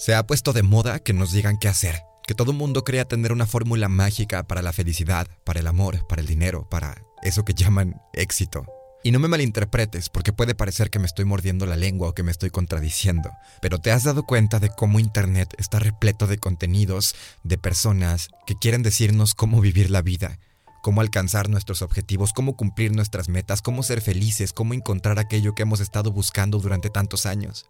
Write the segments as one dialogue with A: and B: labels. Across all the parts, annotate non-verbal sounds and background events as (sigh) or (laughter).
A: Se ha puesto de moda que nos digan qué hacer, que todo mundo crea tener una fórmula mágica para la felicidad, para el amor, para el dinero, para eso que llaman éxito. Y no me malinterpretes, porque puede parecer que me estoy mordiendo la lengua o que me estoy contradiciendo, pero te has dado cuenta de cómo Internet está repleto de contenidos, de personas que quieren decirnos cómo vivir la vida, cómo alcanzar nuestros objetivos, cómo cumplir nuestras metas, cómo ser felices, cómo encontrar aquello que hemos estado buscando durante tantos años.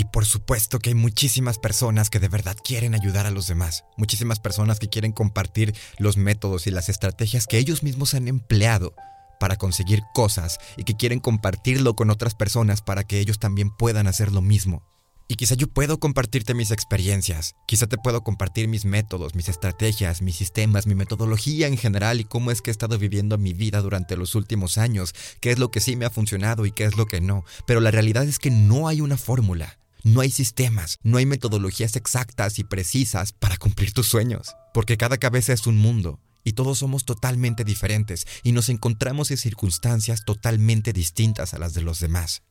A: Y por supuesto que hay muchísimas personas que de verdad quieren ayudar a los demás, muchísimas personas que quieren compartir los métodos y las estrategias que ellos mismos han empleado para conseguir cosas y que quieren compartirlo con otras personas para que ellos también puedan hacer lo mismo. Y quizá yo puedo compartirte mis experiencias, quizá te puedo compartir mis métodos, mis estrategias, mis sistemas, mi metodología en general y cómo es que he estado viviendo mi vida durante los últimos años, qué es lo que sí me ha funcionado y qué es lo que no. Pero la realidad es que no hay una fórmula. No hay sistemas, no hay metodologías exactas y precisas para cumplir tus sueños, porque cada cabeza es un mundo y todos somos totalmente diferentes y nos encontramos en circunstancias totalmente distintas a las de los demás.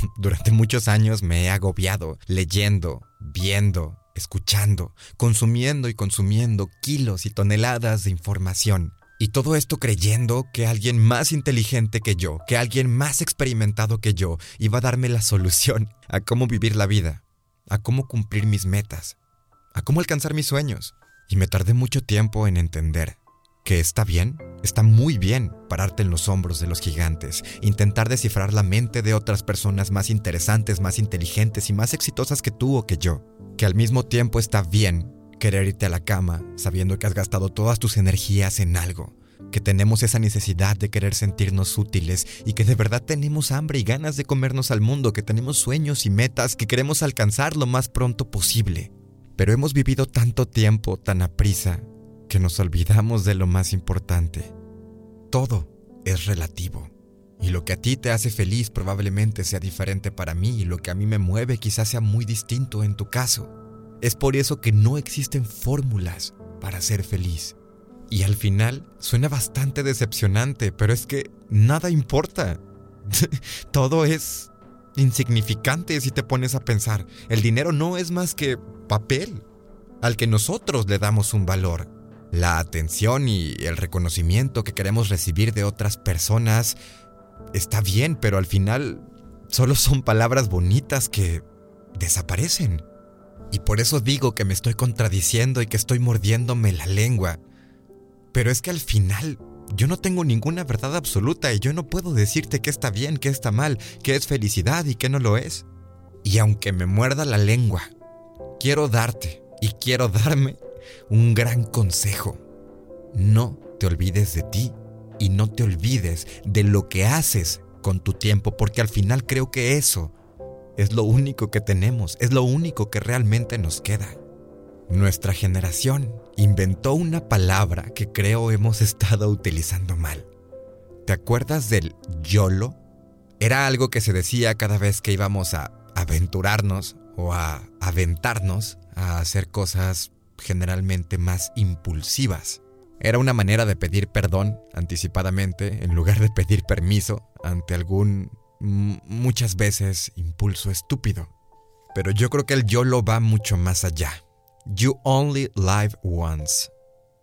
A: (laughs) Durante muchos años me he agobiado leyendo, viendo, escuchando, consumiendo y consumiendo kilos y toneladas de información y todo esto creyendo que alguien más inteligente que yo, que alguien más experimentado que yo, iba a darme la solución a cómo vivir la vida, a cómo cumplir mis metas, a cómo alcanzar mis sueños. Y me tardé mucho tiempo en entender que está bien, está muy bien pararte en los hombros de los gigantes, intentar descifrar la mente de otras personas más interesantes, más inteligentes y más exitosas que tú o que yo, que al mismo tiempo está bien querer irte a la cama sabiendo que has gastado todas tus energías en algo, que tenemos esa necesidad de querer sentirnos útiles y que de verdad tenemos hambre y ganas de comernos al mundo, que tenemos sueños y metas que queremos alcanzar lo más pronto posible. Pero hemos vivido tanto tiempo tan aprisa que nos olvidamos de lo más importante. Todo es relativo. Y lo que a ti te hace feliz probablemente sea diferente para mí y lo que a mí me mueve quizás sea muy distinto en tu caso. Es por eso que no existen fórmulas para ser feliz. Y al final suena bastante decepcionante, pero es que nada importa. (laughs) Todo es insignificante si te pones a pensar. El dinero no es más que papel al que nosotros le damos un valor. La atención y el reconocimiento que queremos recibir de otras personas está bien, pero al final solo son palabras bonitas que desaparecen. Y por eso digo que me estoy contradiciendo y que estoy mordiéndome la lengua. Pero es que al final yo no tengo ninguna verdad absoluta y yo no puedo decirte qué está bien, qué está mal, qué es felicidad y qué no lo es. Y aunque me muerda la lengua, quiero darte y quiero darme un gran consejo. No te olvides de ti y no te olvides de lo que haces con tu tiempo, porque al final creo que eso es lo único que tenemos, es lo único que realmente nos queda. Nuestra generación inventó una palabra que creo hemos (laughs) estado utilizando mal. ¿Te acuerdas del YOLO? Era algo que se decía cada vez que íbamos a aventurarnos o a aventarnos a hacer cosas generalmente más impulsivas. Era una manera de pedir perdón anticipadamente en lugar de pedir permiso ante algún muchas veces impulso estúpido. Pero yo creo que el YOLO va mucho más allá. You only live once.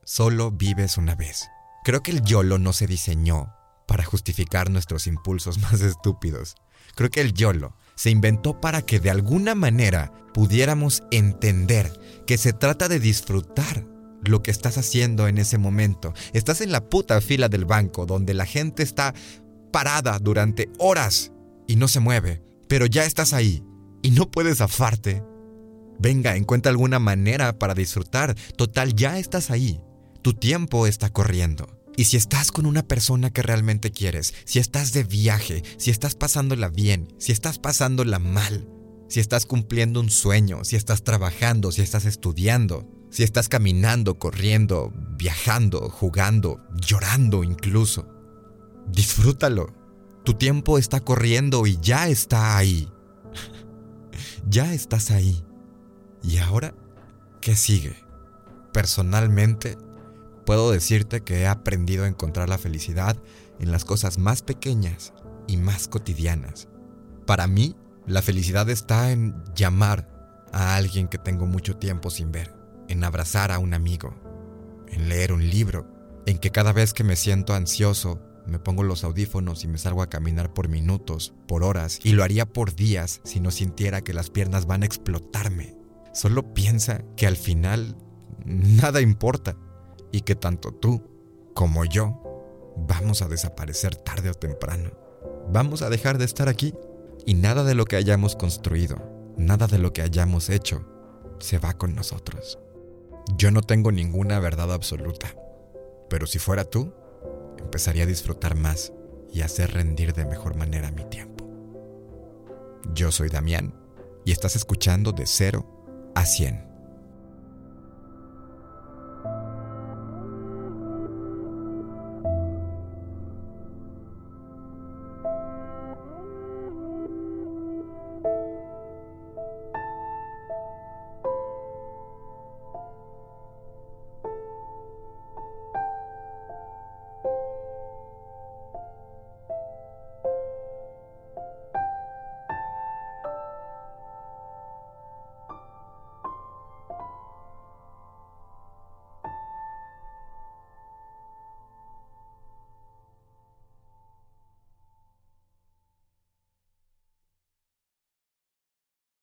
A: Solo vives una vez. Creo que el YOLO no se diseñó para justificar nuestros impulsos (laughs) más estúpidos. Creo que el YOLO se inventó para que de alguna manera pudiéramos entender que se trata de disfrutar lo que estás haciendo en ese momento. Estás en la puta fila del banco donde la gente está parada durante horas y no se mueve, pero ya estás ahí y no puedes zafarte. Venga, encuentra alguna manera para disfrutar. Total, ya estás ahí. Tu tiempo está corriendo. Y si estás con una persona que realmente quieres, si estás de viaje, si estás pasándola bien, si estás pasándola mal, si estás cumpliendo un sueño, si estás trabajando, si estás estudiando, si estás caminando, corriendo, viajando, jugando, llorando incluso. Disfrútalo. Tu tiempo está corriendo y ya está ahí. (laughs) ya estás ahí. ¿Y ahora qué sigue? Personalmente, puedo decirte que he aprendido a encontrar la felicidad en las cosas más pequeñas y más cotidianas. Para mí, la felicidad está en llamar a alguien que tengo mucho tiempo sin ver, en abrazar a un amigo, en leer un libro, en que cada vez que me siento ansioso me pongo los audífonos y me salgo a caminar por minutos, por horas, y lo haría por días si no sintiera que las piernas van a explotarme. Solo piensa que al final nada importa y que tanto tú como yo vamos a desaparecer tarde o temprano. Vamos a dejar de estar aquí y nada de lo que hayamos construido, nada de lo que hayamos hecho, se va con nosotros. Yo no tengo ninguna verdad absoluta, pero si fuera tú, empezaría a disfrutar más y hacer rendir de mejor manera mi tiempo. Yo soy Damián y estás escuchando de 0 a 100